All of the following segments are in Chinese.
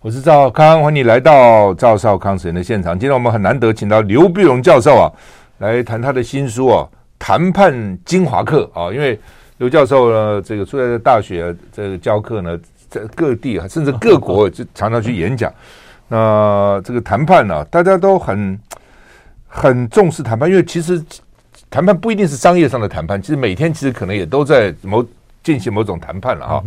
我是赵康，欢迎你来到赵少康时间的现场。今天我们很难得请到刘必荣教授啊，来谈他的新书啊《谈判精华课》啊。因为刘教授呢，这个出来的大学这个教课呢，在各地啊，甚至各国就常常去演讲。那这个谈判呢、大家都很很重视谈判，因为其实谈判不一定是商业上的谈判，其实每天其实可能也都在某进行某种谈判了哈。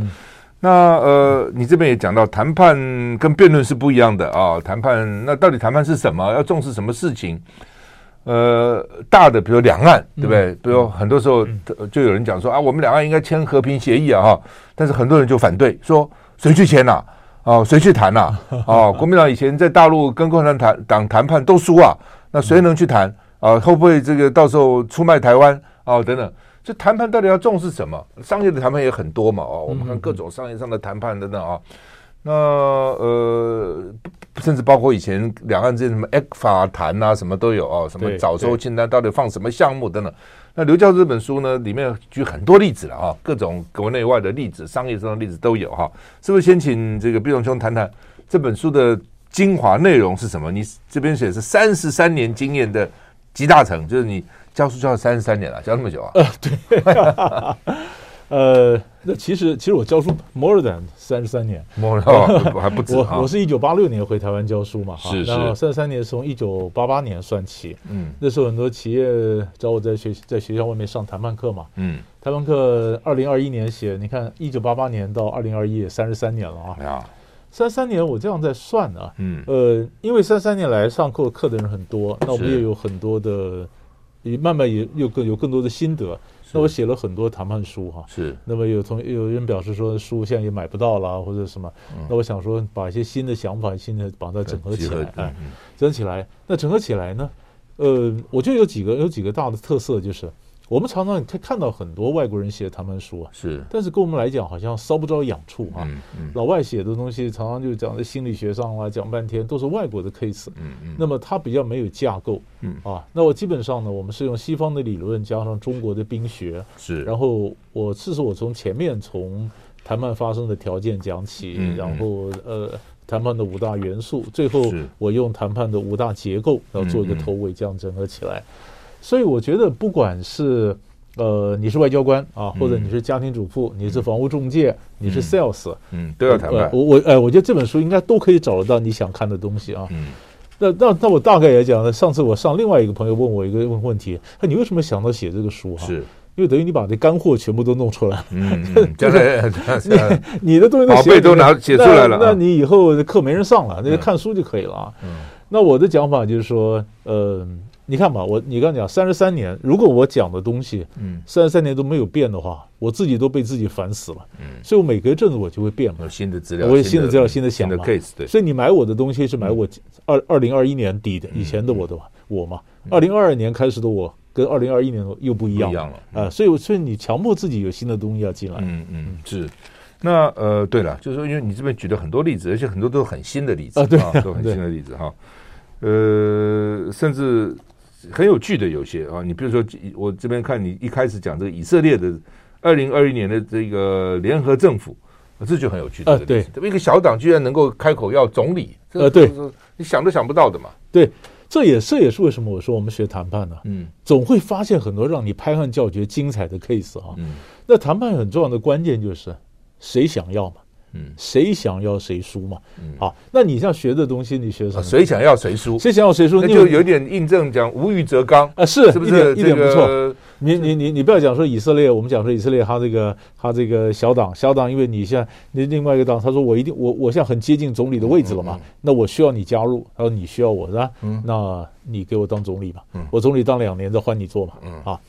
那呃，你这边也讲到，谈判跟辩论是不一样的啊。谈判那到底谈判是什么？要重视什么事情？呃，大的比如两岸，对不对？比如很多时候就有人讲说啊，我们两岸应该签和平协议啊，哈。但是很多人就反对，说谁去签呐？啊，谁去谈呐？啊，国民党以前在大陆跟共产党谈谈判都输啊，那谁能去谈啊？会不会这个到时候出卖台湾啊？等等。这谈判到底要重视什么？商业的谈判也很多嘛，哦，我们看各种商业上的谈判等等啊。那呃，甚至包括以前两岸之间什么 ECFA 谈啊，什么都有啊，什么早收清单到底放什么项目等等。那刘教授这本书呢，里面举很多例子了啊，各种国内外的例子，商业上的例子都有哈。是不是先请这个毕荣兄谈谈这本书的精华内容是什么？你这边写是三十三年经验的集大成，就是你。教书教了三十三年了，教那么久啊？呃，对，呃，那其实其实我教书 more than 三十三年，more than 还不止。我我是一九八六年回台湾教书嘛，是是，然后三十三年从一九八八年算起，嗯，那时候很多企业找我在学在学校外面上谈判课嘛，嗯，谈判课二零二一年写，你看一九八八年到二零二一也三十三年了啊，三三年我这样在算呢，嗯，呃，因为三三年来上过课的人很多，那我们也有很多的。也慢慢也有更有更多的心得，那我写了很多谈判书哈，是。那么有同有人表示说书现在也买不到了或者什么，那我想说把一些新的想法、新的把它整合起来，哎，整合起来。那整合起来呢，呃，我觉得有几个有几个大的特色就是。我们常常可以看到很多外国人写的谈判书啊，是，但是跟我们来讲好像搔不着痒处啊。嗯嗯、老外写的东西常常就讲在心理学上啊，讲半天都是外国的 case。嗯嗯。那么它比较没有架构。嗯啊，那我基本上呢，我们是用西方的理论加上中国的兵学。是。然后我这是我从前面从谈判发生的条件讲起，嗯、然后呃谈判的五大元素，最后我用谈判的五大结构，然后做一个头尾，这样整合起来。所以我觉得，不管是呃你是外交官啊，或者你是家庭主妇，你是房屋中介，你是 sales，嗯，都要谈判。我我哎，我觉得这本书应该都可以找得到你想看的东西啊。嗯，那那那我大概也讲了。上次我上另外一个朋友问我一个 问问题，他你为什么想到写这个书哈？是因为等于你把这干货全部都弄出来了。嗯，就是 你你的东西宝贝都拿写出来了，那你以后课没人上了，那就看书就可以了啊。嗯，那我的讲法就是说，呃。你看吧，我你刚讲三十三年，如果我讲的东西，嗯，三十三年都没有变的话，我自己都被自己烦死了，嗯，所以我每隔一阵子我就会变嘛，有新的资料，我有新的资料，新的想法，case，对，所以你买我的东西是买我二二零二一年底的以前的我的我嘛，二零二二年开始的我跟二零二一年又不一样了。啊，所以所以你强迫自己有新的东西要进来，嗯嗯是，那呃对了，就是说因为你这边举了很多例子，而且很多都是很新的例子啊，对，都很新的例子哈，呃，甚至。很有趣的有些啊，你比如说，我这边看你一开始讲这个以色列的二零二一年的这个联合政府，这就很有趣的。呃，对，这么一个小党居然能够开口要总理，呃，对，你想都想不到的嘛。对，这也这也是为什么我说我们学谈判呢？嗯，总会发现很多让你拍案叫绝、精彩的 case 啊。嗯，那谈判很重要的关键就是谁想要嘛。嗯，谁想要谁输嘛？嗯，好，那你像学的东西，你学什么？谁想要谁输？谁想要谁输？那就有点印证讲无欲则刚啊，是是不是？一点不错。你你你你不要讲说以色列，我们讲说以色列，他这个他这个小党小党，因为你现在你另外一个党，他说我一定我我现在很接近总理的位置了嘛，那我需要你加入，他说你需要我是吧？嗯，那你给我当总理吧，我总理当两年再换你做嘛，嗯啊。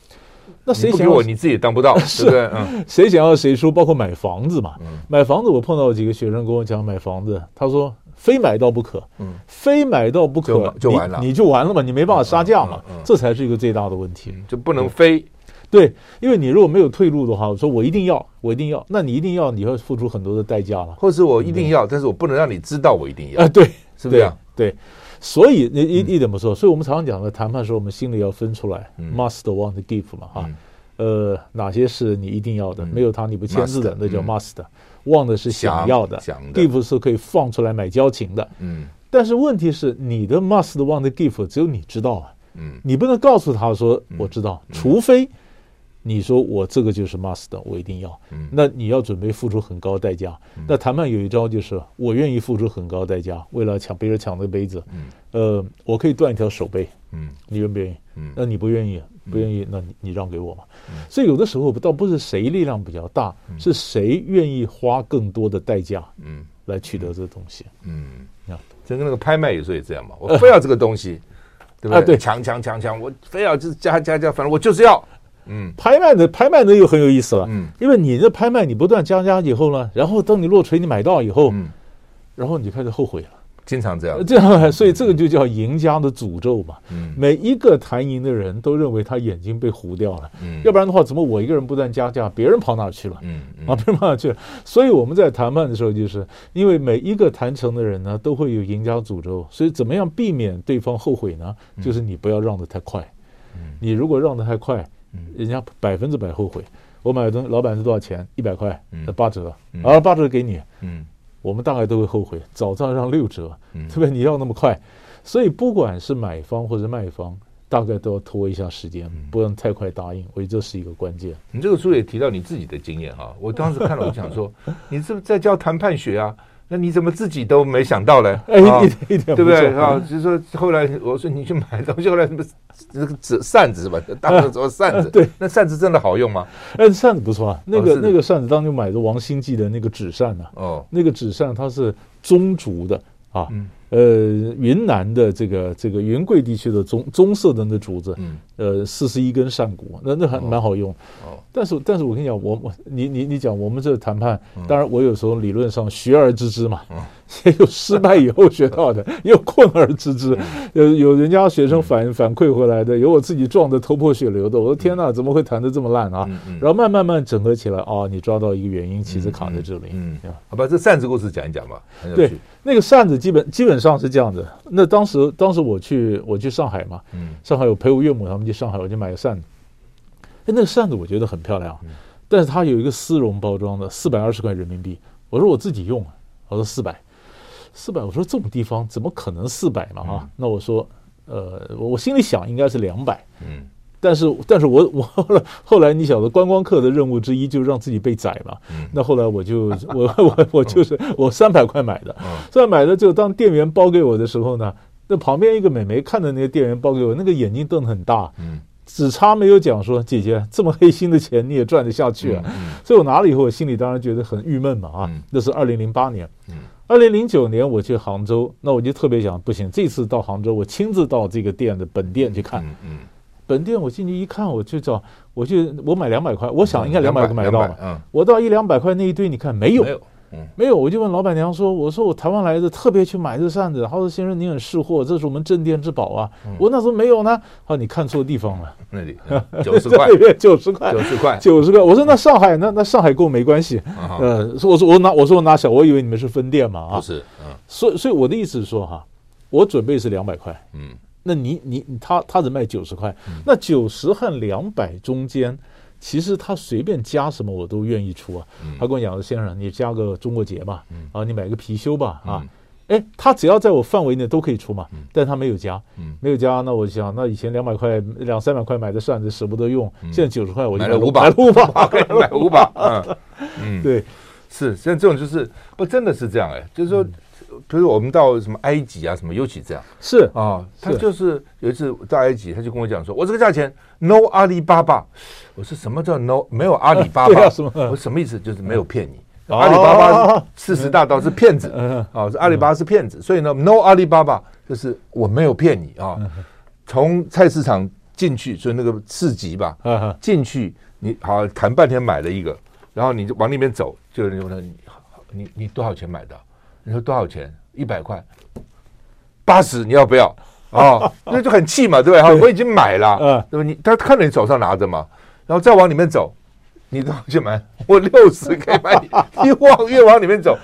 那谁想要我，你自己也当不到，是不是？嗯，谁想要谁输，包括买房子嘛。买房子，我碰到几个学生跟我讲买房子，他说非买到不可，嗯，非买到不可就完了，你就完了嘛，你没办法杀价嘛，这才是一个最大的问题，就不能非。对，因为你如果没有退路的话，我说我一定要，我一定要，那你一定要，你要付出很多的代价了，或者是我一定要，但是我不能让你知道我一定要。啊，对，是不是这样？对。所以你一一点不错，所以我们常常讲的谈判时候，我们心里要分出来，must want give 嘛，哈，呃，哪些是你一定要的，没有他你不签字的，那叫 must。want 的是想要的，想的，give 是可以放出来买交情的。嗯。但是问题是，你的 must want give 只有你知道啊，嗯。你不能告诉他说我知道，嗯。除非你说我这个就是 must，我一定要。嗯那你要准备付出很高代价。那谈判有一招就是，我愿意付出很高代价，为了抢别人抢那个杯子，嗯呃，我可以断一条手背，嗯你愿不愿意？嗯那你不愿意，不愿意，那你你让给我嘛。所以有的时候倒不是谁力量比较大，是谁愿意花更多的代价嗯来取得这东西。嗯啊，就跟那个拍卖有时候也这样嘛，我非要这个东西，对不啊对抢抢抢抢，我非要就是加加加，反正我就是要。嗯拍卖的拍卖的又很有意思了，嗯因为你这拍卖你不断加加以后呢，然后当你落锤你买到以后，嗯，然后你就开始后悔了。经常这样。这样，所以这个就叫赢家的诅咒嘛。嗯每一个谈赢的人都认为他眼睛被糊掉了，嗯要不然的话，怎么我一个人不断加价，别人跑哪儿去了？嗯嗯啊，别人跑哪儿去了？所以我们在谈判的时候，就是因为每一个谈成的人呢，都会有赢家诅咒，所以怎么样避免对方后悔呢？就是你不要让的太快。嗯你如果让的太快嗯，人家百分之百后悔。我买的东西，老板是多少钱？一百块嗯，那八折，嗯啊，八折给你。嗯我们大概都会后悔，早知道让六折，嗯对不对？你要那么快，所以不管是买方或者卖方，大概都要拖一下时间，不能太快答应。我觉得这是一个关键。你这个书也提到你自己的经验哈，我当时看了，我想说，你是不是在教谈判学啊？那你怎么自己都没想到嘞？哎，啊一点对不对错啊？就是说后来我说你去买东西，后来什么那个纸扇子是吧？大部分说扇子，对，那扇子真的好用吗？哎，扇子不错啊，那个、那个扇子当年买的王兴记的那个纸扇呢、啊，哦，那个纸扇它是棕竹的啊，嗯呃，云南的这个这个云贵地区的棕棕色的那竹子，嗯呃，四十一根扇骨，那那还蛮好用。哦，但是，但是我跟你讲，我我你你你讲，我们这个谈判，嗯当然我有时候理论上学而知之嘛，也有失败以后学到的，也有困而知之，嗯有有人家学生反反馈回来的，有我自己撞得头破血流的。我的天哪，怎么会谈得这么烂啊？然后慢慢慢整合起来，哦，你抓到一个原因，其实卡在这里。嗯，好吧，这扇子故事讲一讲吧，对。，那个扇子基本基本上是这样子。那当时当时我去我去上海嘛，嗯上海有陪我岳母他们去上海，我就买个扇子。哎，那个扇子我觉得很漂亮，嗯但是它有一个丝绒包装的，四百二十块人民币。我说我自己用啊，我说四百，四百。我说这种地方怎么可能四百嘛啊？那我说，呃，我我心里想应该是两百。嗯但是，但是我 我后来后来你晓得观光客的任务之一就是让自己被宰嘛。嗯那后来我就 我我我就是我三百块买的，嗯三百买的就当店员包给我的时候呢，那旁边一个美眉看着那个店员包给我，那个眼睛瞪得很大，嗯只差没有讲说姐姐这么黑心的钱你也赚得下去啊。嗯所以我拿了以后，我心里当然觉得很郁闷嘛啊嗯。那是二零零八年嗯，二零零九年我去杭州，那我就特别想，不行，这次到杭州我亲自到这个店的本店去看。嗯嗯，本店我进去一看，我就找，我就我买两百块，我想应该两百块买到200嘛。嗯，我到一两百块那一堆，你看没有没有，嗯没有，我就问老板娘说：“我说我台湾来的，特别去买这扇子。”她说：“先生，您很识货，这是我们镇店之宝啊。我那时候没有呢。啊，你看错地方了，那里九十块，九十块九，十块，九十块。我说那上海呢？那上海跟我没关系。嗯呃，说我说我拿我说我拿小，我以为你们是分店嘛啊。不是，嗯所以所以我的意思是说哈，我准备是两百块。嗯那你你他他只卖九十块，那九十和两百中间，其实他随便加什么我都愿意出啊。他跟我讲说：“先生，你加个中国结吧，啊，你买个貔貅吧，啊，哎，他只要在我范围内都可以出嘛。但他没有加，没有加，那我想，那以前两百块、两三百块买的扇子舍不得用，现在九十块我就买了五把买了五把，买五把，嗯。嗯，对，是，像这种就是不真的是这样哎，就是说，比如我们到什么埃及啊什么，尤其这样。是。啊，他就是有一次到埃及，他就跟我讲说，我这个价钱 no 阿里巴巴，我说什么叫 no 没有阿里巴巴。我说什么意思？就是没有骗你。哦。阿里巴巴四十大盗是骗子。嗯。啊，是阿里巴巴是骗子，所以呢，no 阿里巴巴就是我没有骗你。啊。从菜市场进去，所以那个市集吧，进去你好谈半天买了一个，然后你就往那边走，就有人问你你你多少钱买的？你说多少钱？一百块，八十你要不要？啊，那就很气嘛，对不对？哈，我已经买了，嗯对吧？你他看到你手上拿着嘛，然后再往里面走，你多少钱买？我六十可以买你，你往越往里面走，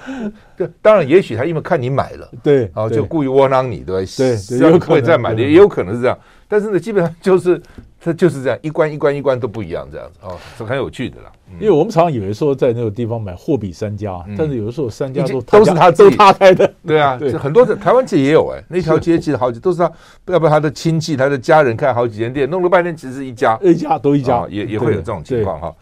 对当然，也许他因为看你买了，对，哦，就故意窝囊你，对吧？对，有可能再买的，也有可能是这样。但是呢，基本上就是它就是这样，一关一关一关都不一样，这样子哦，是很有趣的啦。因为我们常常以为说在那个地方买货比三家，但是有的时候三家都都是他都他开的，对啊，很多的台湾其实也有哎，那 条街其实好几都是他，要不然他的亲戚、他的家人开好几间店，弄了半天其实是一家，一家都一家，也也会有这种情况哈。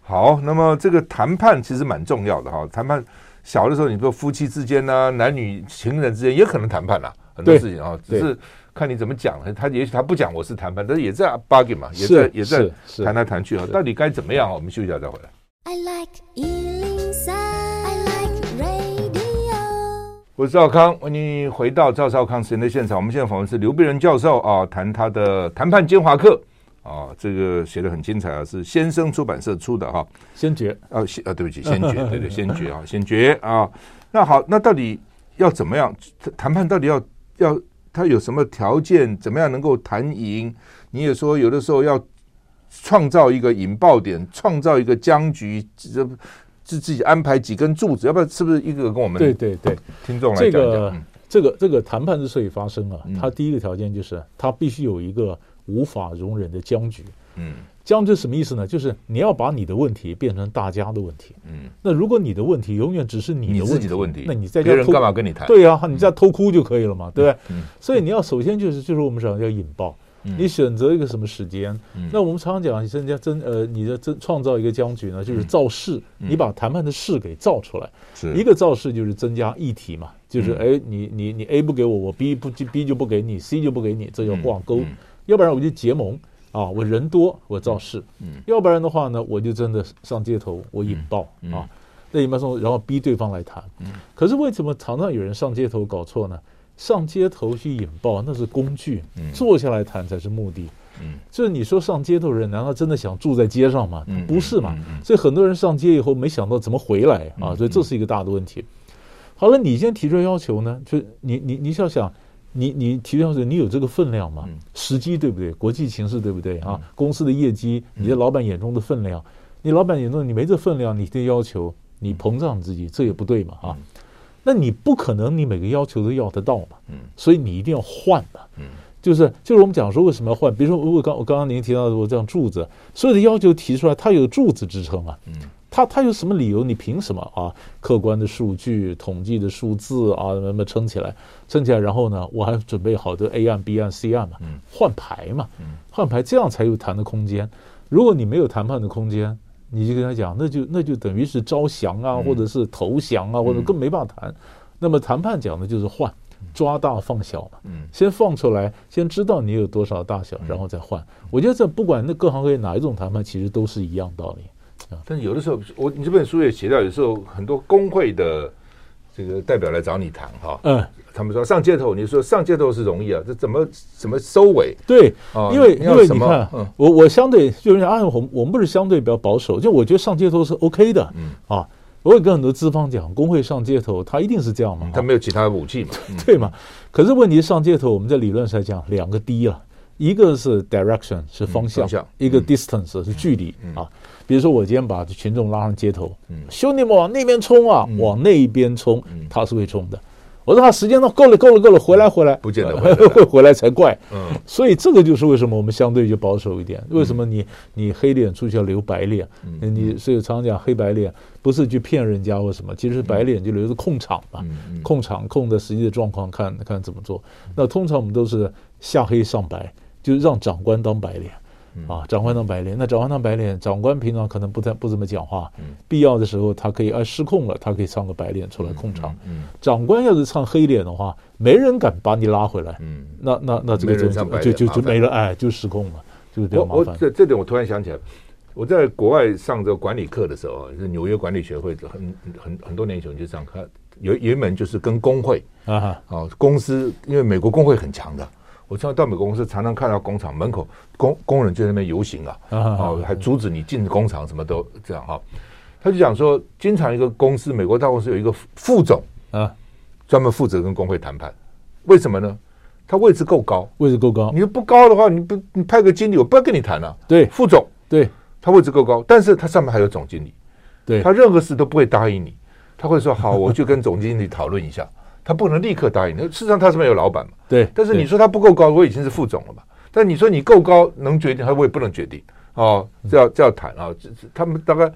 好，那么这个谈判其实蛮重要的哈，谈判小的时候，你说夫妻之间呢，男女情人之间也可能谈判啊，很多事情啊，只是。看你怎么讲了，他也许他不讲我是谈判，但是也在 bargain 嘛，也在也在谈来谈去啊，到底该怎么样啊？我们休息一下再回来。I like 103，I like radio。我是赵康，欢迎你回到赵少康时间的现场。我们现在访问是刘必仁教授啊，谈他的谈判精华课啊，这个写的很精彩啊，是先生出版社出的哈。先觉啊，先啊，对不起，先觉，对对，先觉啊，先觉啊。那好，那到底要怎么样谈判？到底要要？他有什么条件？怎么样能够谈赢？你也说有的时候要创造一个引爆点，创造一个僵局，这自自己安排几根柱子，要不然是不是一个跟我们对对对听众来讲讲？这个这个这个谈判之所以发生啊，它第一个条件就是它必须有一个无法容忍的僵局。嗯。僵局什么意思呢？就是你要把你的问题变成大家的问题。嗯，那如果你的问题永远只是你的问题，你自己的问题，那你在家人干嘛跟你谈？对呀，你在偷哭就可以了嘛，对不对？嗯，所以你要首先就是就是我们讲要引爆，你选择一个什么时间？那我们常常讲，人家真呃，你的真创造一个僵局呢，就是造势，你把谈判的势给造出来。是一个造势就是增加议题嘛，就是哎，你你你 A 不给我，我 B 不 B 就不给你，C 就不给你，这叫挂钩。要不然我就结盟。啊，我人多，我造势，嗯，要不然的话呢，我就真的上街头，我引爆啊，那引爆说，然后逼对方来谈，嗯，可是为什么常常有人上街头搞错呢？上街头去引爆那是工具，嗯，坐下来谈才是目的，嗯，就是你说上街头人难道真的想住在街上吗？不是嘛，所以很多人上街以后没想到怎么回来啊，所以这是一个大的问题。好了，你先提出要求呢，就你你你想想。你你提到的，你有这个分量吗？时机对不对？国际形势对不对啊？公司的业绩，你的老板眼中的分量，你老板眼中你没这分量，你的要求你膨胀自己，这也不对嘛啊？那你不可能你每个要求都要得到嘛？所以你一定要换嘛？就是就是我们讲说为什么要换？比如说我刚我刚刚您提到的我这样柱子，所有的要求提出来，它有柱子支撑嘛？他他有什么理由？你凭什么啊？客观的数据、统计的数字啊，那么撑起来，撑起来，然后呢，我还准备好的 A 案、B 案、C 案嘛，换牌嘛，换牌，这样才有谈的空间。如果你没有谈判的空间，你就跟他讲，那就那就等于是招降啊，或者是投降啊，或者更没办法谈。那么谈判讲的就是换，抓大放小嘛，先放出来，先知道你有多少大小，然后再换。我觉得这不管那各行各业哪一种谈判，其实都是一样道理。但是有的时候，我你这本书也写到，有时候很多工会的这个代表来找你谈哈，嗯，他们说上街头，你说上街头是容易啊，这怎么怎么收尾？对，因为因为你看，我我相对就是啊，我我们不是相对比较保守，就我觉得上街头是 OK 的，嗯。啊，我也跟很多资方讲，工会上街头，他一定是这样嘛，他没有其他的武器嘛，对嘛？可是问题是上街头，我们在理论上讲，两个低啊，一个是 direction 是方向，一个 distance 是距离啊。比如说，我今天把群众拉上街头，兄弟们往那边冲啊，往那边冲，他是会冲的。我说他时间都够了，够了，够了，回来，回来，不见得 会回来才怪。嗯，所以这个就是为什么我们相对就保守一点。为什么你你黑脸出去要留白脸？你所以常常讲黑白脸，不是去骗人家或什么，其实白脸就留着控场嘛，控场控的实际的状况看看怎么做。那通常我们都是下黑上白，就让长官当白脸。啊，长官当白脸，那长官当白脸，长官平常可能不太不怎么讲话，必要的时候他可以啊失控了，他可以唱个白脸出来控场。长官要是唱黑脸的话，没人敢把你拉回来。嗯，那那那这个就就就就没了，哎，就失控了，就是比较麻烦。我这这点我突然想起来，我在国外上这个管理课的时候，是纽约管理学会很很很多年前就上课，有有一门就是跟工会啊，啊公司，因为美国工会很强的。我常常到美国公司，常常看到工厂门口工工人就在那边游行啊，啊，还阻止你进工厂，什么都这样哈。他就讲说，经常一个公司，美国大公司有一个副总啊，专门负责跟工会谈判。为什么呢？他位置够高，位置够高。你不高的话，你不你派个经理，我不要跟你谈了。对，副总，对，他位置够高，但是他上面还有总经理，对，他任何事都不会答应你。他会说好，我就跟总经理讨论一下。他不能立刻答应，事实上他是没有老板嘛。对。但是你说他不够高，我已经是副总了嘛。但你说你够高能决定，他我也不能决定哦。这要这要谈啊，这他们大概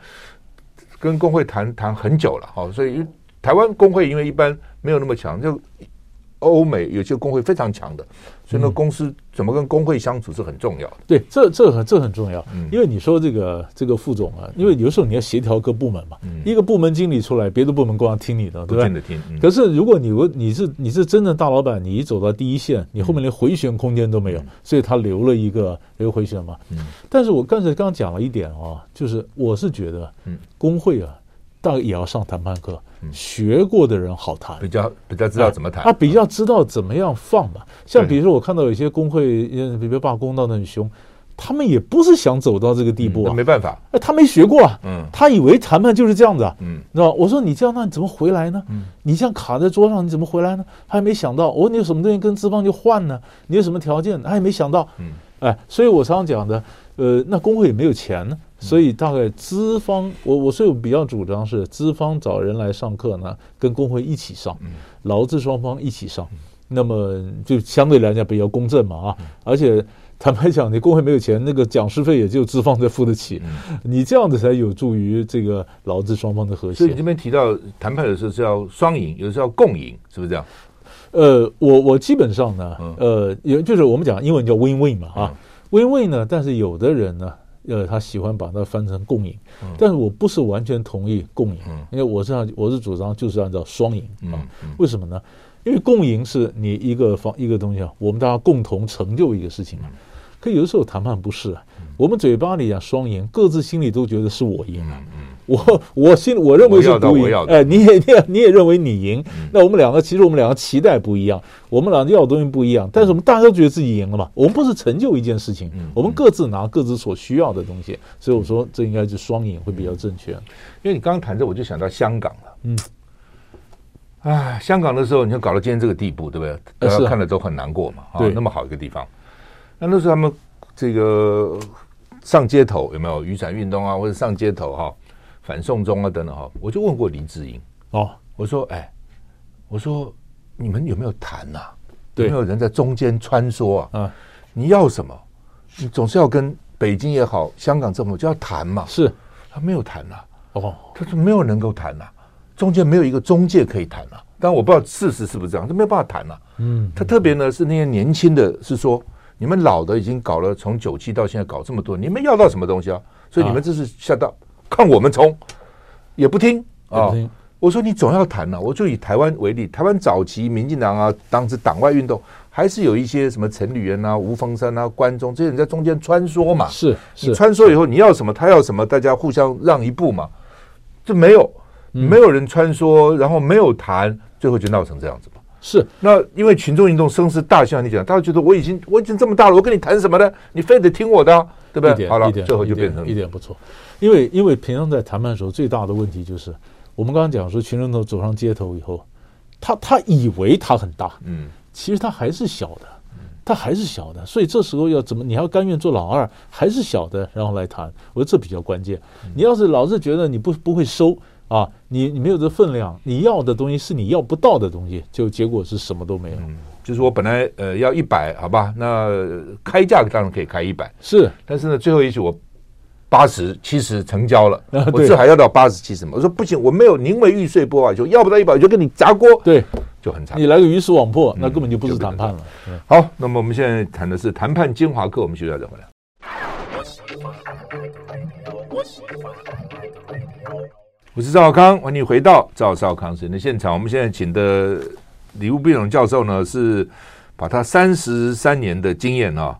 跟工会谈谈很久了哦。所以台湾工会因为一般没有那么强，就。欧美有些工会非常强的，所以呢，公司怎么跟工会相处是很重要的。对，这这很这很重要。嗯，因为你说这个这个副总啊，因为有时候你要协调各部门嘛，一个部门经理出来，别的部门光听你的，对吧？听的听。可是如果你你是你是真的大老板，你一走到第一线，你后面连回旋空间都没有，所以他留了一个留回旋嘛。嗯。但是我刚才刚讲了一点啊，就是我是觉得，嗯，工会啊。大概也要上谈判课，学过的人好谈，比较比较知道怎么谈，他比较知道怎么样放吧。像比如说，我看到有些工会，比如罢工闹得很凶，他们也不是想走到这个地步啊，没办法，哎，他没学过啊，嗯，他以为谈判就是这样子啊，嗯，知道吧？我说你这样，那你怎么回来呢？嗯，你这样卡在桌上，你怎么回来呢？他也没想到，我说你有什么东西跟资方就换呢？你有什么条件？他也没想到，嗯，哎，所以我常常讲的，呃，那工会也没有钱呢。所以大概资方，我我所以我比较主张是资方找人来上课呢，跟工会一起上，劳资双方一起上，那么就相对来讲比较公正嘛啊！而且坦白讲，你工会没有钱，那个讲师费也就资方才付得起，你这样子才有助于这个劳资双方的和谐。所以你这边提到谈判的时候是要双赢，有时候要共赢，是不是这样？呃，我我基本上呢，呃，也就是我们讲英文叫 win-win 嘛啊，win-win 呢，但是有的人呢。呃，他喜欢把它翻成共赢，但是我不是完全同意共赢，因为我是按我是主张就是按照双赢啊。为什么呢？因为共赢是你一个方一个东西啊，我们大家共同成就一个事情嘛。可有的时候谈判不是啊，我们嘴巴里讲双赢，各自心里都觉得是我赢啊。我我心我认为是独赢，哎，你也你也你也认为你赢，那我们两个其实我们两个期待不一样，我们两个要的东西不一样，但是我们大家都觉得自己赢了嘛。我们不是成就一件事情，我们各自拿各自所需要的东西，所以我说这应该是双赢会比较正确。因为你刚刚谈这，我就想到香港了。嗯，哎，香港的时候，你看搞到今天这个地步，对不对？大家看了都很难过嘛。啊，那么好一个地方，那那时候他们这个上街头有没有雨伞运动啊，或者上街头哈？反送中啊，等等哈，我就问过黎智英哦，我说哎，我说你们有没有谈呐？有没有人在中间穿梭啊？啊，你要什么？你总是要跟北京也好，香港政府就要谈嘛。是，他没有谈呐。哦，他说没有能够谈呐，中间没有一个中介可以谈了。但我不知道事实是不是这样，他没有办法谈了。嗯，他特别呢是那些年轻的，是说你们老的已经搞了从九七到现在搞这么多，你们要到什么东西啊？所以你们这是下到。看我们冲，也不听啊！我说你总要谈呐。我就以台湾为例，台湾早期民进党啊，当时党外运动还是有一些什么陈履元啊、吴峰山啊、关中这些人在中间穿梭嘛。是，是你穿梭以后，你要什么，他要什么，大家互相让一步嘛。就没有，没有人穿梭，然后没有谈，最后就闹成这样子嘛。是。那因为群众运动声势大，像你讲，大家觉得我已经我已经这么大了，我跟你谈什么呢？你非得听我的，对不对？好了，最后就变成一点不错。因为因为平常在谈判的时候，最大的问题就是，我们刚刚讲说，群众都走上街头以后，他他以为他很大，嗯，其实他还是小的，他还是小的，所以这时候要怎么？你要甘愿做老二，还是小的，然后来谈，我觉得这比较关键。你要是老是觉得你不不会收啊，你你没有这分量，你要的东西是你要不到的东西，就结果是什么都没有。嗯，就是我本来呃要一百，好吧，那开价当然可以开一百，是，但是呢，最后一句我。八十七十成交了，我这还要到八十七十吗？我说不行，我没有宁为玉碎不瓦全，要不到一百我就跟你砸锅，对，就很惨。你来个鱼死网破，那根本就不是谈判了。好，那么我们现在谈的是谈判精华课，我们学校怎么样？我是赵少康，欢迎你回到赵少康时间的现场。我们现在请的李务斌教授呢，是把他三十三年的经验啊。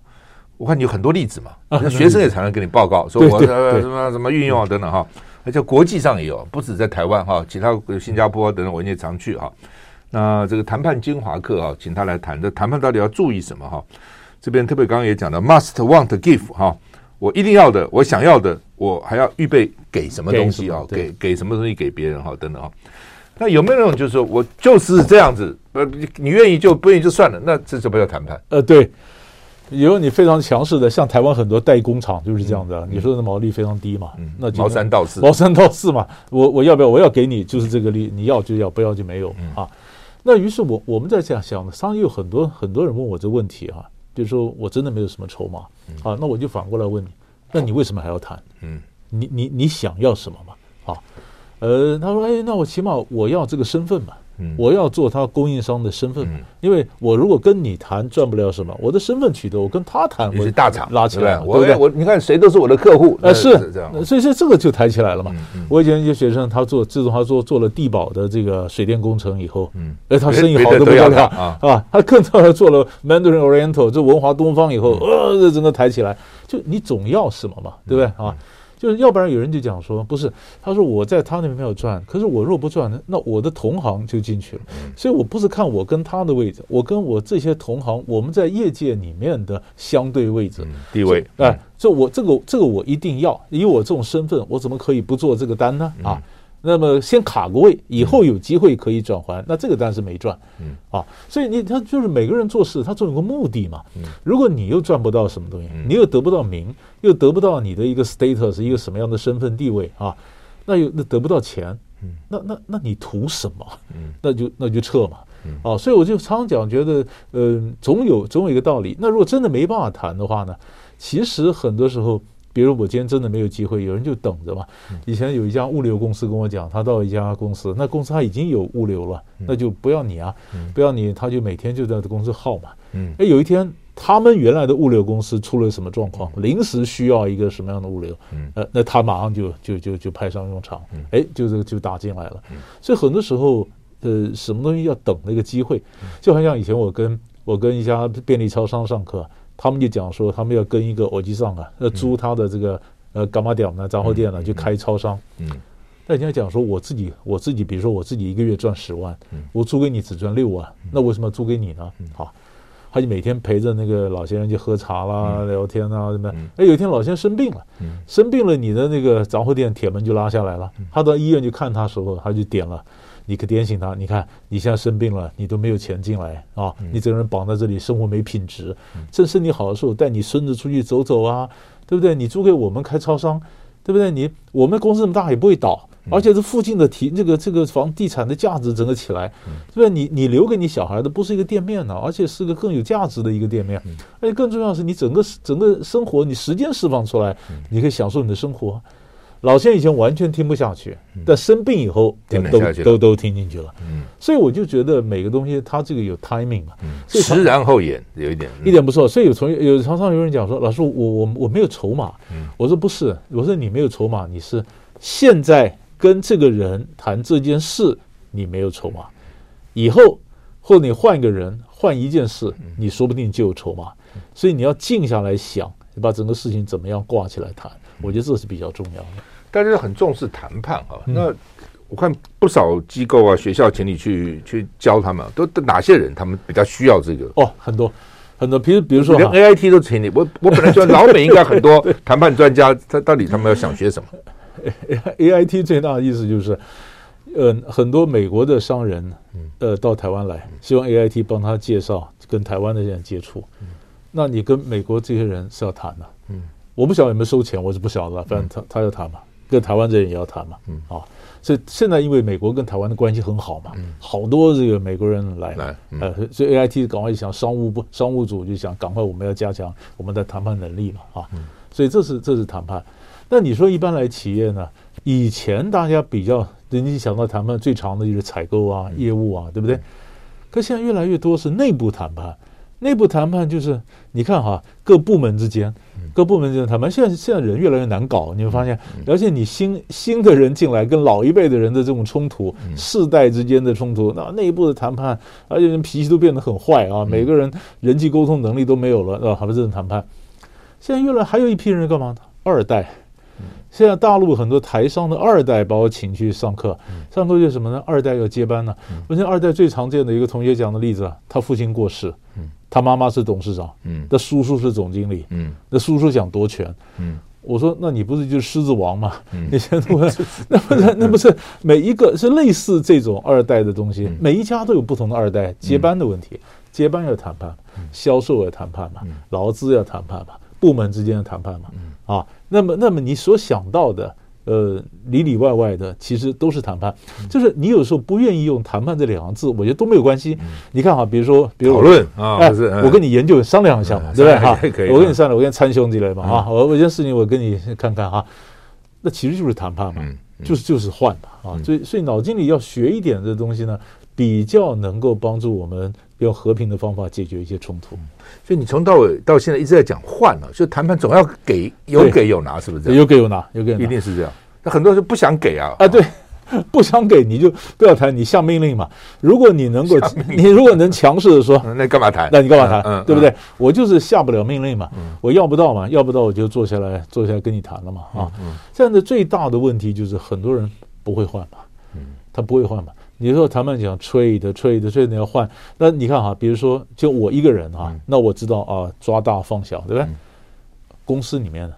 我看你有很多例子嘛，那学生也常常给你报告，说我什么什么运用啊等等哈，而且国际上也有，不止在台湾哈，其他新加坡等等我也常去哈。那这个谈判精华课啊，请他来谈，这谈判到底要注意什么哈？这边特别刚刚也讲到，must want give 哈，我一定要的，我想要的，我还要预备给什么东西啊？给给什么东西给别人哈？等等哈。那有没有那种就是说我就是这样子，呃，你愿意就不愿意就算了，那这什么叫谈判？呃，对。有你非常强势的，像台湾很多代工厂就是这样的。嗯、你说的毛利非常低嘛？嗯，那毛三到四，毛三到四嘛。我我要不要？我要给你，就是这个利，你要就要，不要就没有、嗯、啊。那于是我我们在这样想，商业有很多很多人问我这个问题啊，比如说我真的没有什么筹码、嗯、啊。那我就反过来问你，那你为什么还要谈？嗯，你你你想要什么嘛？啊，呃，他说，哎，那我起码我要这个身份嘛。我要做他供应商的身份，因为我如果跟你谈赚不了什么，我的身份取得，我跟他谈，我是大厂拉起来，对不对？我你看谁都是我的客户，呃，是这样，所以说这个就抬起来了嘛。我以前一些学生，他做自从他做做了地保的这个水电工程以后，嗯，哎，他生意好得不得了啊，啊，他更早的做了 Mandarin Oriental，这文华东方以后，呃，这整个抬起来，就你总要什么嘛，对不对？啊？就是要不然有人就讲说，不是，他说我在他那边没有赚，可是我若不赚，那我的同行就进去了。所以我不是看我跟他的位置，我跟我这些同行，我们在业界里面的相对位置地位。哎，这我这个这个我一定要，以我这种身份，我怎么可以不做这个单呢？啊？那么先卡个位，以后有机会可以转还，那这个当然是没赚，嗯啊，所以你他就是每个人做事，他总有个目的嘛。如果你又赚不到什么东西，你又得不到名，又得不到你的一个 status，一个什么样的身份地位啊，那又那得不到钱，那那那你图什么？那就那就撤嘛，啊，所以我就常常讲，觉得呃，总有总有一个道理。那如果真的没办法谈的话呢，其实很多时候。比如我今天真的没有机会，有人就等着嘛。以前有一家物流公司跟我讲，他到一家公司，那公司他已经有物流了，那就不要你啊，不要你，他就每天就在这公司耗嘛。哎，有一天他们原来的物流公司出了什么状况，临时需要一个什么样的物流，呃，那他马上就就就就派上用场，哎，就这个就打进来了。所以很多时候，呃，什么东西要等那个机会，就好像以前我跟我跟一家便利超商上课。他们就讲说，他们要跟一个耳机上啊，要租他的这个呃伽马店呢，杂货店呢，去开超商。嗯，那人家讲说，我自己我自己，比如说我自己一个月赚十万，我租给你只赚六万，那为什么要租给你呢？好，他就每天陪着那个老先生去喝茶啦、聊天啊什么。哎，有一天老先生生病了，生病了，你的那个杂货店铁门就拉下来了。他到医院去看他时候，他就点了。你可点醒他，你看你现在生病了，你都没有钱进来啊，你整个人绑在这里，生活没品质。趁身体好的时候，带你孙子出去走走啊，对不对？你租给我们开超商，对不对？你我们公司这么大也不会倒，而且这附近的提这个这个房地产的价值整个起来，对不对？你你留给你小孩的不是一个店面呢，而且是个更有价值的一个店面，而且更重要的是你整个整个生活你时间释放出来，你可以享受你的生活。老先生以前完全听不下去，但生病以后都都都听进去了。嗯，所以我就觉得每个东西它这个有 timing 嘛，所以实然后演有一点一点不错。所以有从有常常有人讲说，老师我我我没有筹码。我说不是，我说你没有筹码，你是现在跟这个人谈这件事，你没有筹码。以后或者你换一个人换一件事，你说不定就有筹码。所以你要静下来想，你把整个事情怎么样挂起来谈。我觉得这是比较重要的，大家很重视谈判啊。那我看不少机构啊、学校请你去去教他们，都都哪些人？他们比较需要这个？哦，很多很多，比如比如说连 AIT 都请你。我我本来说老美应该很多 谈判专家，他到底他们要想学什么？AIT 最大的意思就是，呃，很多美国的商人呃到台湾来，希望 AIT 帮他介绍跟台湾的人接触。那你跟美国这些人是要谈的，嗯。我不晓得有没有收钱，我是不晓得，反正他他要谈嘛，跟台湾这人也要谈嘛，嗯啊，所以现在因为美国跟台湾的关系很好嘛，嗯，好多这个美国人来来，呃，所以 AIT 赶快想商务部商务组就想赶快我们要加强我们的谈判能力嘛，啊，所以这是这是谈判。那你说一般来企业呢？以前大家比较，你想到谈判最长的就是采购啊、业务啊，对不对？可现在越来越多是内部谈判。内部谈判就是你看哈，各部门之间，各部门之间谈判。现在现在人越来越难搞，你会发现，而且你新新的人进来，跟老一辈的人的这种冲突，世代之间的冲突，那内部的谈判，而且人脾气都变得很坏啊，每个人人际沟通能力都没有了，是吧？还是这种谈判。现在越来还有一批人干嘛？二代。现在大陆很多台商的二代把我请去上课，上课就是什么呢？二代要接班呢。我现在二代最常见的一个同学讲的例子，他父亲过世，他妈妈是董事长，嗯，那叔叔是总经理，嗯。那叔叔想夺权，嗯。我说那你不是就是狮子王吗？你现在问，那不是那不是每一个是类似这种二代的东西，每一家都有不同的二代接班的问题。接班要谈判，销售要谈判嘛，劳资要谈判嘛，部门之间的谈判嘛，啊，那么那么你所想到的。呃，里里外外的其实都是谈判，就是你有时候不愿意用谈判这两个字，我觉得都没有关系。你看哈，比如说，比如讨论啊，哎，我跟你研究商量一下嘛，对不对哈？我跟你商量，我跟你参兄弟来嘛啊，我有件事情我跟你看看哈，那其实就是谈判嘛，就是就是换嘛啊，所以所以脑筋里要学一点这东西呢，比较能够帮助我们用和平的方法解决一些冲突。所以你从到尾到现在一直在讲换了，就谈判总要给有给有拿，是不是？有给有拿，有给有拿，一定是这样。那很多人就不想给啊！啊，对，不想给你就不要谈，你下命令嘛。如果你能够，你如果能强势的说，那干嘛谈？那你干嘛谈？对不对？我就是下不了命令嘛，我要不到嘛，要不到我就坐下来坐下来跟你谈了嘛啊。这样的最大的问题就是很多人不会换嘛，他不会换嘛。你说谈判讲 trade trade trade 你要换，那你看哈，比如说就我一个人啊，那我知道啊，抓大放小，对不对？公司里面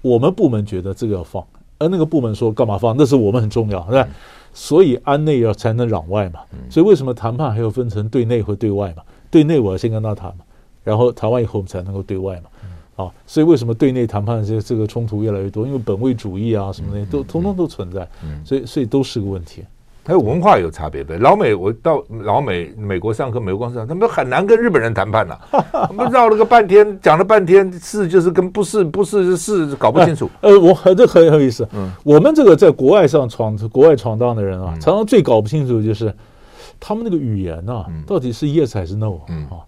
我们部门觉得这个要放，而那个部门说干嘛放？那是我们很重要，对吧？所以安内要才能攘外嘛。所以为什么谈判还要分成对内和对外嘛？对内我要先跟他谈嘛，然后谈完以后我们才能够对外嘛。啊，所以为什么对内谈判这这个冲突越来越多？因为本位主义啊什么的都通通都存在，所以所以都是个问题。还有文化有差别呗。老美，我到老美美国上课，美国公司上，他们很难跟日本人谈判呐、啊。他们绕了个半天，讲了半天，是就是跟不是不是是搞不清楚。呃，我这很有意思。嗯，我们这个在国外上闯国外闯荡的人啊，常常最搞不清楚就是他们那个语言呐、啊，到底是 yes 还是 no 啊？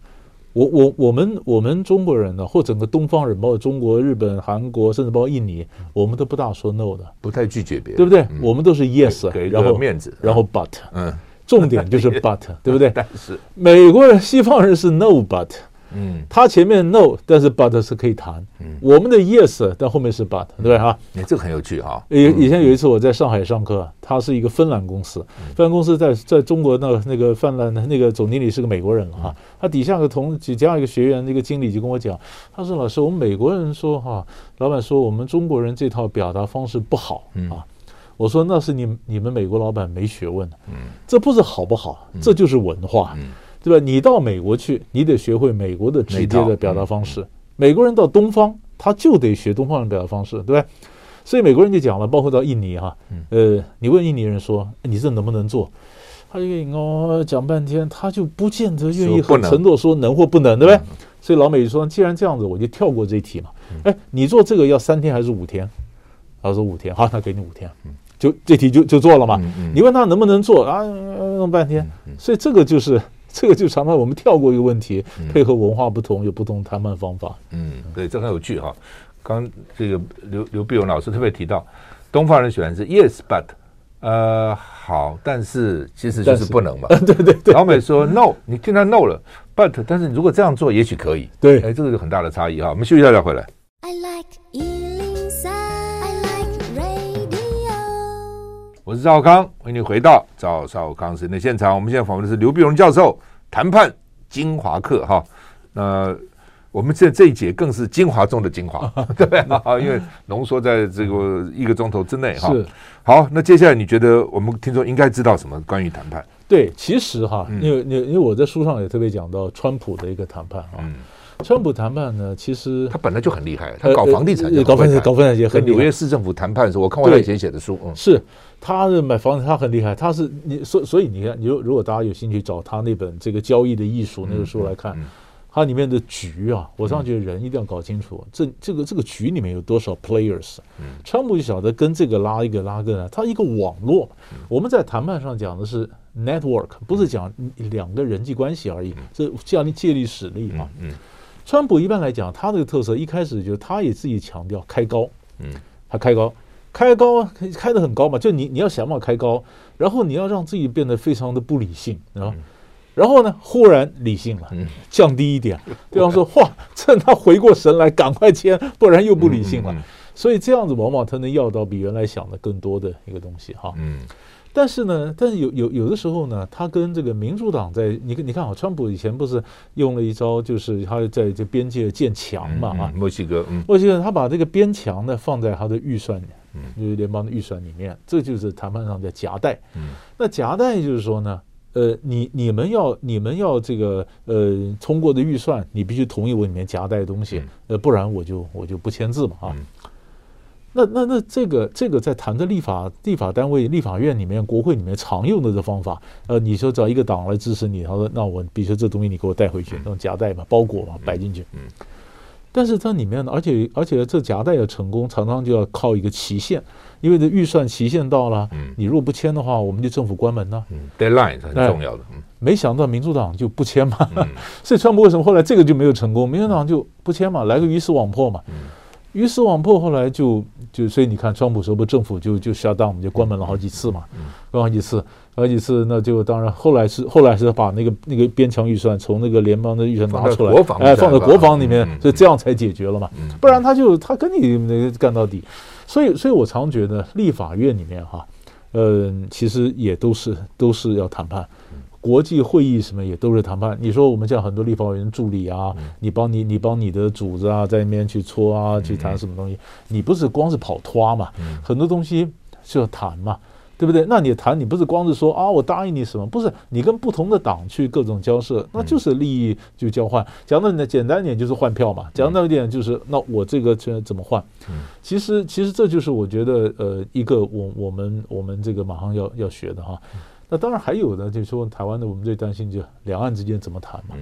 我我我们我们中国人呢，或整个东方人，包括中国、日本、韩国，甚至包括印尼，我们都不大说 no 的，不太拒绝别人，对不对？我们都是 yes，然后面子，然后 but，嗯，重点就是 but，对不对？但是美国人、西方人是 no but。嗯，他前面 no，但是 but 是可以谈。嗯，我们的 yes，但后面是 but，对哈？哎，这个很有趣哈。以以前有一次我在上海上课，他是一个芬兰公司，芬兰公司在在中国那那个芬兰的那个总经理是个美国人哈。他底下个同几加一个学员，那个经理就跟我讲，他说老师，我们美国人说哈，老板说我们中国人这套表达方式不好啊。我说那是你你们美国老板没学问。嗯，这不是好不好，这就是文化。嗯。对吧？你到美国去，你得学会美国的直接的表达方式。嗯、美国人到东方，他就得学东方的表达方式，对吧？所以美国人就讲了，包括到印尼哈，呃，你问印尼人说你这能不能做，他就跟你哦讲半天，他就不见得愿意很承诺说能或不能，对吧？嗯、所以老美就说，既然这样子，我就跳过这一题嘛。哎，你做这个要三天还是五天？他说五天，好，那给你五天，就这题就就做了嘛。你问他能不能做啊？弄半天，所以这个就是。这个就常常我们跳过一个问题，配合文化不同有不同谈判方法。嗯，对，这很有趣哈。刚这个刘刘碧勇老师特别提到，东方人喜欢是 yes but，呃，好，但是其实就是不能嘛。对对对。老美说 no，你听他 no 了，but，但是你如果这样做，也许可以。对，哎，这个就很大的差异哈。我们休息一下再回来。I like 我是赵康，欢迎你回到赵少康时间的现场。我们现在访问的是刘碧荣教授，谈判精华课哈。那我们这这一节更是精华中的精华，对不对？因为浓缩在这个一个钟头之内哈。好，那接下来你觉得我们听众应该知道什么关于谈判？对，其实哈，因为因为因为我在书上也特别讲到川普的一个谈判啊。嗯。川普谈判呢，其实他本来就很厉害，他搞房地产，搞房地产，搞房地产也很厉害。纽约市政府谈判的时候，我看过他以前写的书，嗯，是他的买房子，他很厉害。他是你，所所以你看，你如如果大家有兴趣找他那本这个交易的艺术那个书来看，它里面的局啊，我常觉得人一定要搞清楚，这这个这个局里面有多少 players。川普就晓得跟这个拉一个拉个呢，他一个网络。我们在谈判上讲的是 network，不是讲两个人际关系而已，这叫你借力使力嘛。嗯。川普一般来讲，他这个特色一开始就是他也自己强调开高，嗯，他开高，开高开得很高嘛，就你你要想办法开高，然后你要让自己变得非常的不理性，然后，然后呢，忽然理性了，降低一点，对方说，哇，趁他回过神来，赶快签，不然又不理性了，所以这样子往往他能要到比原来想的更多的一个东西哈，嗯。但是呢，但是有有有的时候呢，他跟这个民主党在你你看啊，川普以前不是用了一招，就是他在这边界建墙嘛啊，墨西哥，嗯，墨西哥他把这个边墙呢放在他的预算里，嗯，就是联邦的预算里面，这就是谈判上的夹带，嗯，那夹带就是说呢，呃，你你们要你们要这个呃通过的预算，你必须同意我里面夹带的东西，呃，不然我就我就不签字嘛啊。嗯、那那那这个这个在谈的立法立法单位、立法院里面、国会里面常用的这方法，呃，你说找一个党来支持你，他说那我比如说这东西你给我带回去，那种夹带嘛、包裹嘛摆进去。嗯。但是它里面呢，而且而且这夹带的成功，常常就要靠一个期限。因为这预算期限到了，嗯，你如果不签的话，我们就政府关门呢。嗯，deadline 是很重要的。嗯，没想到民主党就不签嘛，嗯、所以川普为什么后来这个就没有成功？民主党就不签嘛，来个鱼死网破嘛。嗯，鱼死网破，后来就就所以你看，川普时候不政府就就下当，我们就关门了好几次嘛，嗯，关好几次，好几次，那就当然后来是后来是把那个那个边疆预算从那个联邦的预算拿出来，哎，放在国防里面，所以这样才解决了嘛。不然他就他跟你那个干到底。所以，所以我常觉得立法院里面哈，嗯、呃，其实也都是都是要谈判，国际会议什么也都是谈判。你说我们这样很多立法委员助理啊，你帮你你帮你的组织啊，在那边去搓啊，去谈什么东西，你不是光是跑拖嘛，很多东西是要谈嘛。对不对？那你谈，你不是光是说啊，我答应你什么？不是，你跟不同的党去各种交涉，那就是利益就交换。讲的呢，简单一点就是换票嘛。讲到一点就是，那我这个这怎么换？其实，其实这就是我觉得呃，一个我我们我们这个马上要要学的哈。那当然还有呢，就是说台湾的我们最担心就两岸之间怎么谈嘛。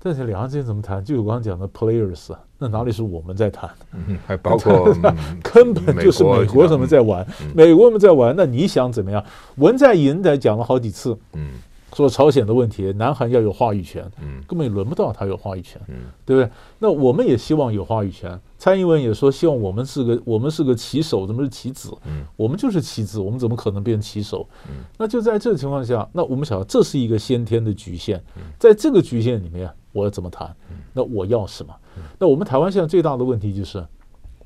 但是两岸之间怎么谈？就我刚刚讲的 players，那哪里是我们在谈？嗯，还包括 根本就是美国什么在玩？美国们在玩，那你想怎么样？文在寅在讲了好几次，嗯，说朝鲜的问题，南韩要有话语权，嗯，根本也轮不到他有话语权，嗯，对不对？那我们也希望有话语权。蔡英文也说，希望我们是个我们是个棋手，怎么是棋子？嗯，我们就是棋子，我们怎么可能变棋手？嗯，那就在这个情况下，那我们想，这是一个先天的局限，在这个局限里面。我要怎么谈？那我要什么？那我们台湾现在最大的问题就是，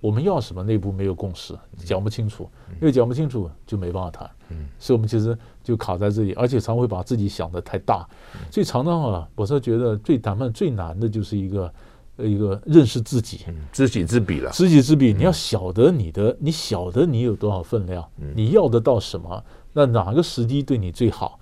我们要什么内部没有共识，讲不清楚，因为讲不清楚就没办法谈。所以我们其实就卡在这里，而且常会把自己想得太大。所以常常啊，我是觉得最谈判最难的就是一个一个认识自己，知己知彼了。知己知彼，你要晓得你的，你晓得你有多少分量，你要得到什么，那哪个时机对你最好？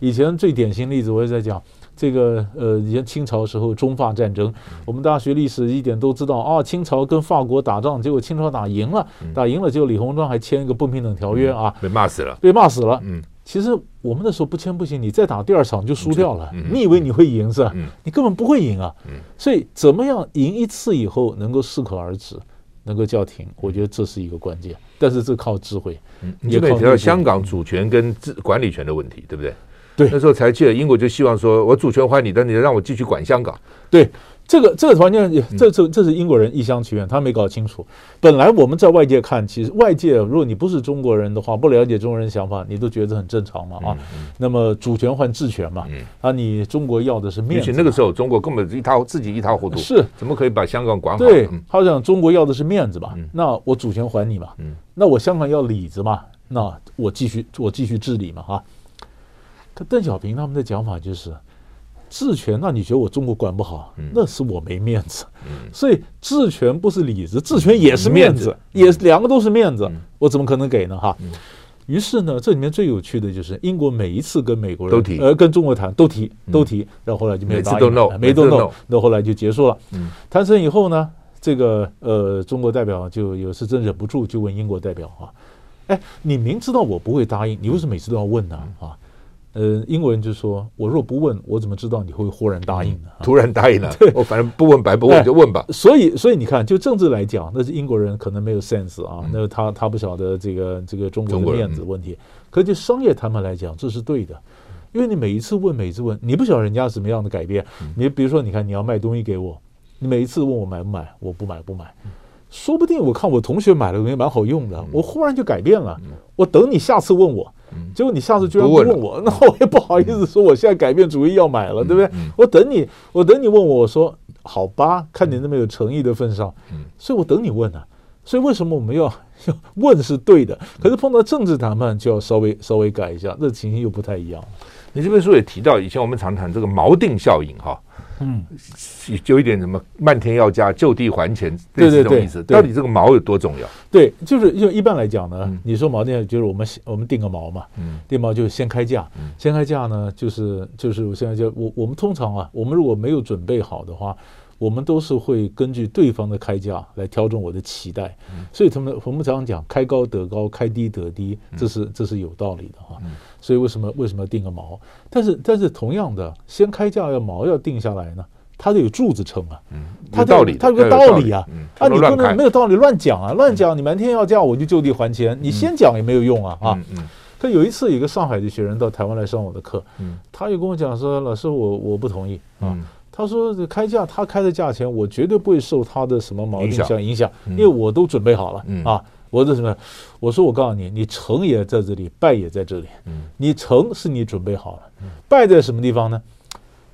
以前最典型例子，我也在讲。这个呃，以前清朝时候中法战争，我们大学历史一点都知道啊。清朝跟法国打仗，结果清朝打赢了，打赢了，结果李鸿章还签一个不平等条约啊，被骂死了，被骂死了。嗯，其实我们那时候不签不行，你再打第二场就输掉了。你以为你会赢是吧？你根本不会赢啊。所以怎么样赢一次以后能够适可而止，能够叫停，我觉得这是一个关键。但是这靠智慧，也靠提到香港主权跟治管理权的问题，对不对？对，那时候才记得英国就希望说，我主权还你，但你让我继续管香港。对，这个这个完全，这这这是英国人一厢情愿，他没搞清楚。本来我们在外界看，其实外界如果你不是中国人的话，不了解中国人想法，你都觉得很正常嘛啊。那么主权换治权嘛，啊，你中国要的是面子。而且那个时候中国根本一塌自己一塌糊涂，是怎么可以把香港管好？对，他讲中国要的是面子嘛，那我主权还你嘛，那我香港要里子嘛，那我继续我继续治理嘛啊。可邓小平他们的讲法就是，治权，那你觉得我中国管不好，那是我没面子。所以治权不是里子，治权也是面子，也两个都是面子，我怎么可能给呢？哈。于是呢，这里面最有趣的就是英国每一次跟美国人都提，呃，跟中国谈都提都提，然后后来就没有答应，没都 no，那后来就结束了。谈成以后呢，这个呃，中国代表就有时真忍不住就问英国代表啊，哎，你明知道我不会答应，你为什么每次都要问呢？啊？呃，英国人就说：“我若不问，我怎么知道你会忽然答应呢？突然答应了，对，我反正不问白不问，就问吧。所以，所以你看，就政治来讲，那是英国人可能没有 sense 啊，那他他不晓得这个这个中国的面子问题。可就商业谈判来讲，这是对的，因为你每一次问，每一次问，你不晓得人家什么样的改变。你比如说，你看你要卖东西给我，你每一次问我买不买，我不买不买，说不定我看我同学买的东西蛮好用的，我忽然就改变了。我等你下次问我。”结果你下次居然不问我，那我也不好意思说我现在改变主意要买了，对不对？我等你，我等你问我，我说好吧，看你那么有诚意的份上，所以我等你问啊。所以为什么我们要要 问是对的，可是碰到政治谈判就要稍微稍微改一下，这情形又不太一样。你这本书也提到，以前我们常谈这个锚定效应哈，嗯，就一点什么漫天要价，就地还钱，对对对，到底这个毛有多重要？对，就是因为一般来讲呢，嗯、你说毛店就是我们我们定个毛嘛，嗯，定毛就是先开价，嗯、先开价呢，就是就是我现在就我我们通常啊，我们如果没有准备好的话。我们都是会根据对方的开价来调整我的期待，所以他们我们常常讲开高得高，开低得低，这是这是有道理的哈。所以为什么为什么要定个毛？但是但是同样的，先开价要毛要定下来呢？它得有柱子撑啊，它道理，它有个道理啊，啊你不能没有道理乱讲啊，乱讲你瞒天要价我就就地还钱，你先讲也没有用啊啊。可有一次有一个上海的学生到台湾来上我的课，他就跟我讲说，老师我我不同意啊。他说：“这开价，他开的价钱，我绝对不会受他的什么毛定价影响，因为我都准备好了啊！我说什么？我说我告诉你，你成也在这里，败也在这里。你成是你准备好了，败在什么地方呢？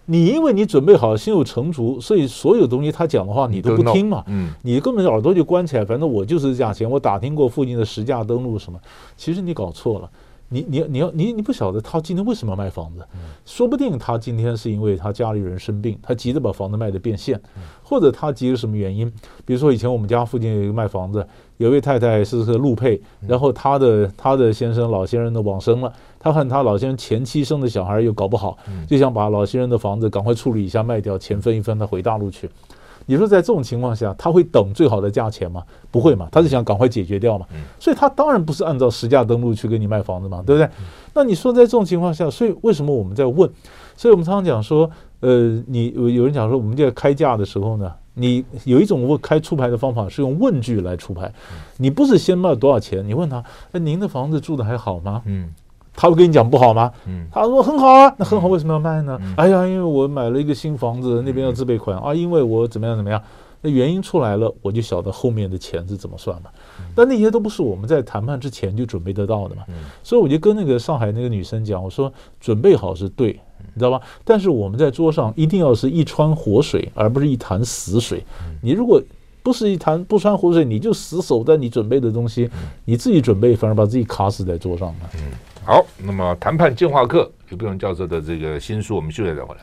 你因为你准备好了，心有成竹，所以所有东西他讲的话你都不听嘛。你根本耳朵就关起来，反正我就是价钱。我打听过附近的实价登录什么，其实你搞错了。”你你你要你你不晓得他今天为什么卖房子，说不定他今天是因为他家里人生病，他急着把房子卖的变现，或者他急着什么原因？比如说以前我们家附近有一个卖房子，有位太太是个陆配，然后他的他的先生老先生的往生了，他和他老先生前妻生的小孩又搞不好，就想把老先生的房子赶快处理一下卖掉，钱分一分，他回大陆去。你说在这种情况下，他会等最好的价钱吗？不会嘛，他是想赶快解决掉嘛。所以他当然不是按照实价登录去给你卖房子嘛，对不对？那你说在这种情况下，所以为什么我们在问？所以我们常常讲说，呃，你有人讲说，我们在开价的时候呢，你有一种问开出牌的方法是用问句来出牌，你不是先卖多少钱，你问他，哎，您的房子住的还好吗？嗯。他会跟你讲不好吗？嗯，他说很好啊，那很好，为什么要卖呢？嗯、哎呀，因为我买了一个新房子，那边要自备款、嗯、啊，因为我怎么样怎么样，那原因出来了，我就晓得后面的钱是怎么算嘛。嗯、但那些都不是我们在谈判之前就准备得到的嘛。嗯、所以我就跟那个上海那个女生讲，我说准备好是对，你知道吧？但是我们在桌上一定要是一川活水，而不是一潭死水。嗯、你如果不是一潭不穿活水，你就死守在你准备的东西，你自己准备反而把自己卡死在桌上了。嗯。好，那么谈判进化课刘必荣教授的这个新书，我们休息再回来。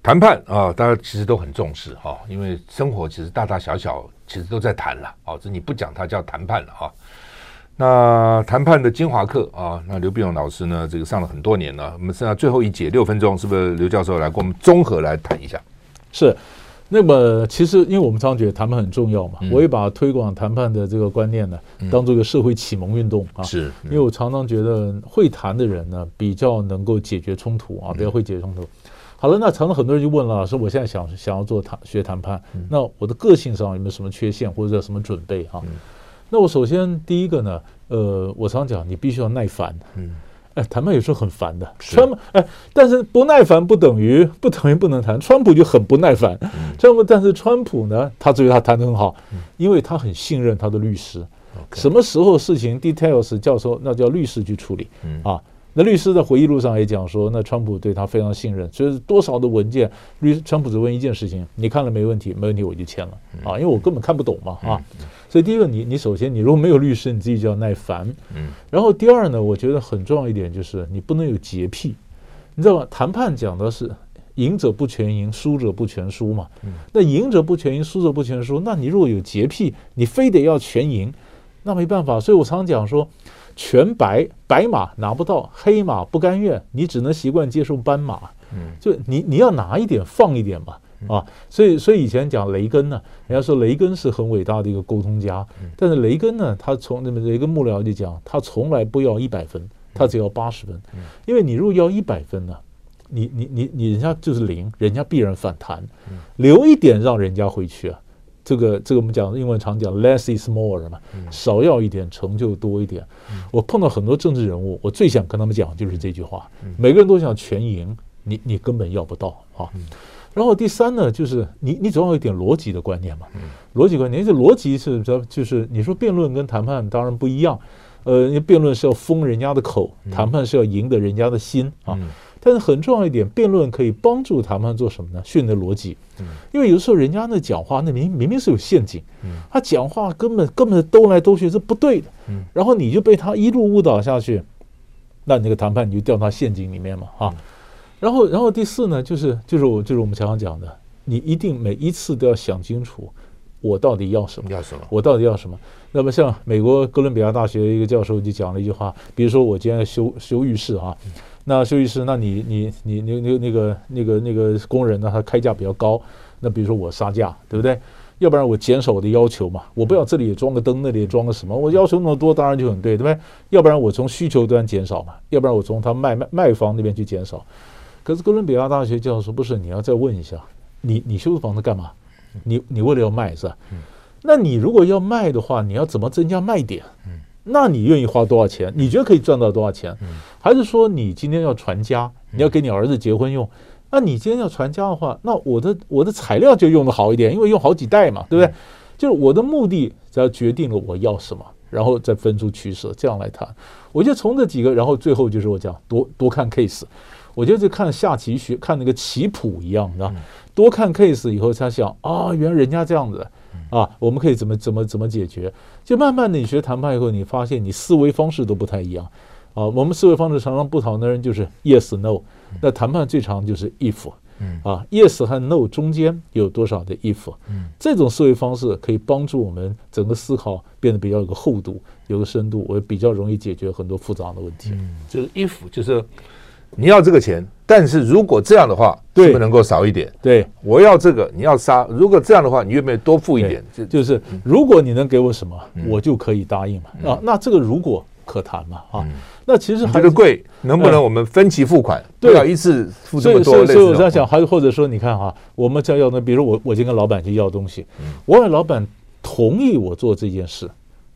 谈判啊，大家其实都很重视哈，因为生活其实大大小小其实都在谈了哦，这你不讲它叫谈判了哈。那谈判的精华课啊，那刘必荣老师呢，这个上了很多年了，我们剩下最后一节六分钟，是不是刘教授来给我们综合来谈一下？是。那么其实，因为我们常常觉得谈判很重要嘛，我也把推广谈判的这个观念呢，当做一个社会启蒙运动啊。是，因为我常常觉得会谈的人呢，比较能够解决冲突啊，比较会解决冲突。好了，那常常很多人就问了，说我现在想想要做谈学谈判，那我的个性上有没有什么缺陷或者什么准备啊？那我首先第一个呢，呃，我常讲你必须要耐烦。嗯。哎，谈判有时候很烦的，川普哎，但是不耐烦不等于 不等于不能谈。川普就很不耐烦，川普，但是川普呢，他觉得他谈得很好，因为他很信任他的律师。什么时候事情 details 教授那叫律师去处理啊？那律师在回忆录上也讲说，那川普对他非常信任，所以多少的文件，律川普只问一件事情，你看了没问题？没问题我就签了啊，因为我根本看不懂嘛啊。所以第一个，你你首先你如果没有律师，你自己就要耐烦。嗯。然后第二呢，我觉得很重要一点就是你不能有洁癖，你知道吗？谈判讲的是赢者不全赢，输者不全输嘛。嗯。那赢者不全赢，输者不全输，那你如果有洁癖，你非得要全赢，那没办法。所以我常常讲说，全白白马拿不到，黑马不甘愿，你只能习惯接受斑马。嗯。就你你要拿一点放一点嘛。啊，所以所以以前讲雷根呢，人家说雷根是很伟大的一个沟通家，但是雷根呢，他从那么雷根幕僚就讲，他从来不要一百分，他只要八十分，因为你如果要一百分呢，你你你你人家就是零，人家必然反弹，留一点让人家回去啊，这个这个我们讲英文常讲 less is more 嘛，少要一点成就多一点。我碰到很多政治人物，我最想跟他们讲就是这句话，每个人都想全赢，你你根本要不到啊。然后第三呢，就是你你总要有一点逻辑的观念嘛，逻辑观念，这逻辑是就是你说辩论跟谈判当然不一样，呃，因为辩论是要封人家的口，谈判是要赢得人家的心啊。但是很重要一点，辩论可以帮助谈判做什么呢？训练逻辑，因为有时候人家那讲话那明明明是有陷阱，他讲话根本根本兜来兜去是不对的，然后你就被他一路误导下去。那你这个谈判你就掉到陷阱里面嘛，啊。然后，然后第四呢，就是就是我就是我们常常讲的，你一定每一次都要想清楚，我到底要什么？要什么？我到底要什么？那么像美国哥伦比亚大学一个教授就讲了一句话，比如说我今天修修浴室啊，那修浴室，那你你你你那那个那个那个工人呢，他开价比较高，那比如说我杀价，对不对？要不然我减少我的要求嘛，我不要这里也装个灯，那里也装个什么，我要求那么多，当然就很对，对不对？要不然我从需求端减少嘛，要不然我从他卖卖卖方那边去减少。可是哥伦比亚大学教授说不是，你要再问一下，你你修房子干嘛？你你为了要卖是吧？那你如果要卖的话，你要怎么增加卖点？那你愿意花多少钱？你觉得可以赚到多少钱？还是说你今天要传家，你要给你儿子结婚用？那你今天要传家的话，那我的我的材料就用的好一点，因为用好几代嘛，对不对？就是我的目的只要决定了我要什么，然后再分出取舍，这样来谈。我就从这几个，然后最后就是我讲多多看 case。我觉得就看下棋学，看那个棋谱一样，你知道？多看 case 以后才想啊，原来人家这样子啊，我们可以怎么怎么怎么解决？就慢慢的你学谈判以后，你发现你思维方式都不太一样。啊，我们思维方式常常不同的人就是 yes no，那谈判最长就是 if，啊 yes 和 no 中间有多少的 if，这种思维方式可以帮助我们整个思考变得比较有个厚度，有个深度，我比较容易解决很多复杂的问题。嗯，就是 if 就是你要这个钱，但是如果这样的话，对，是不能够少一点？对，我要这个，你要杀，如果这样的话，你愿不愿意多付一点？就就是如果你能给我什么，我就可以答应嘛。啊，那这个如果。可谈嘛啊，那其实还这个贵，能不能我们分期付款？不要一次付这么多。所以所以我在想，还或者说，你看哈，我们在要那，比如我我今天跟老板去要东西，我问老板同意我做这件事，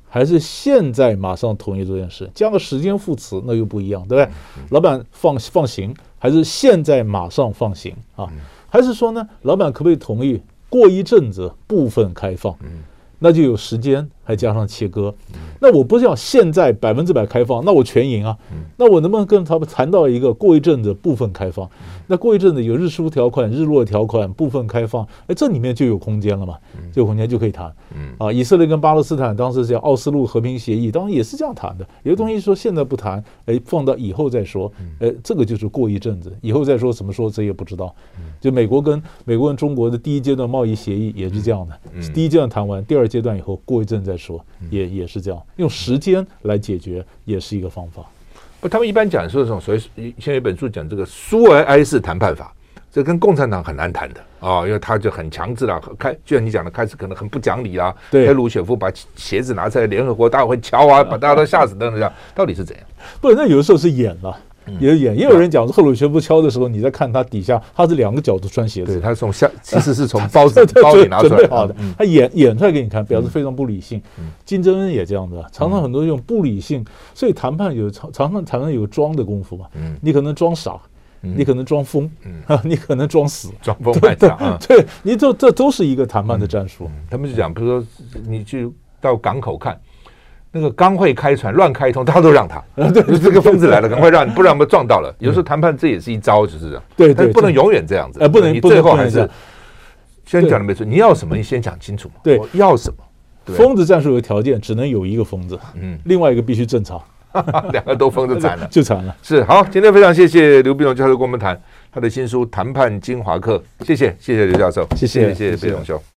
还是现在马上同意这件事？加个时间副词，那又不一样，对不对？老板放放行，还是现在马上放行啊？还是说呢，老板可不可以同意过一阵子部分开放？那就有时间，还加上切割。那我不是要现在百分之百开放，那我全赢啊。那我能不能跟他们谈到一个过一阵子部分开放？那过一阵子有日出条款、日落条款、部分开放，哎，这里面就有空间了嘛？这个空间就可以谈。啊，以色列跟巴勒斯坦当时叫奥斯陆和平协议，当然也是这样谈的。有的东西说现在不谈，哎，放到以后再说。哎，这个就是过一阵子，以后再说怎么说，谁也不知道。就美国跟美国跟中国的第一阶段贸易协议也是这样的，第一阶段谈完，第二阶段以后过一阵再说，也也是这样，用时间来解决也是一个方法。不，他们一般讲说这种所以，现在有一本书讲这个苏维埃式谈判法，这跟共产党很难谈的啊、哦，因为他就很强制了，开就像你讲的，开始可能很不讲理啊，对，赫鲁雪夫把鞋子拿出来，联合国大会敲啊，把大家都吓死等等这样，到底是怎样？不，那有的时候是演了。也演，也有人讲，赫鲁雪夫敲的时候，你在看他底下，他是两个角度穿鞋子。对，他是从下，其实是从 包子包里拿出来准备好的。他演演出来给你看，表示非常不理性。金正恩也这样的，常常很多用不理性，所以谈判有常常常常常有装的功夫嘛。你可能装傻，你可能装疯，你可能装死，装疯卖傻。对，你这这都是一个谈判的战术。他们就讲，比如说你去到港口看。那个刚会开船乱开通，大家都让他。对，这个疯子来了，赶快让，不然我们撞到了。有时候谈判这也是一招，就是这样。对对，不能永远这样子。呃，不能，你最后还是先讲的没错。你要什么，你先讲清楚嘛。对，要什么？疯子战术有条件，只能有一个疯子。嗯，另外一个必须正常。两个都疯子惨了，就惨了。是好，今天非常谢谢刘必荣教授跟我们谈他的新书《谈判精华课》，谢谢谢谢刘教授，谢谢谢谢谢谢必荣兄。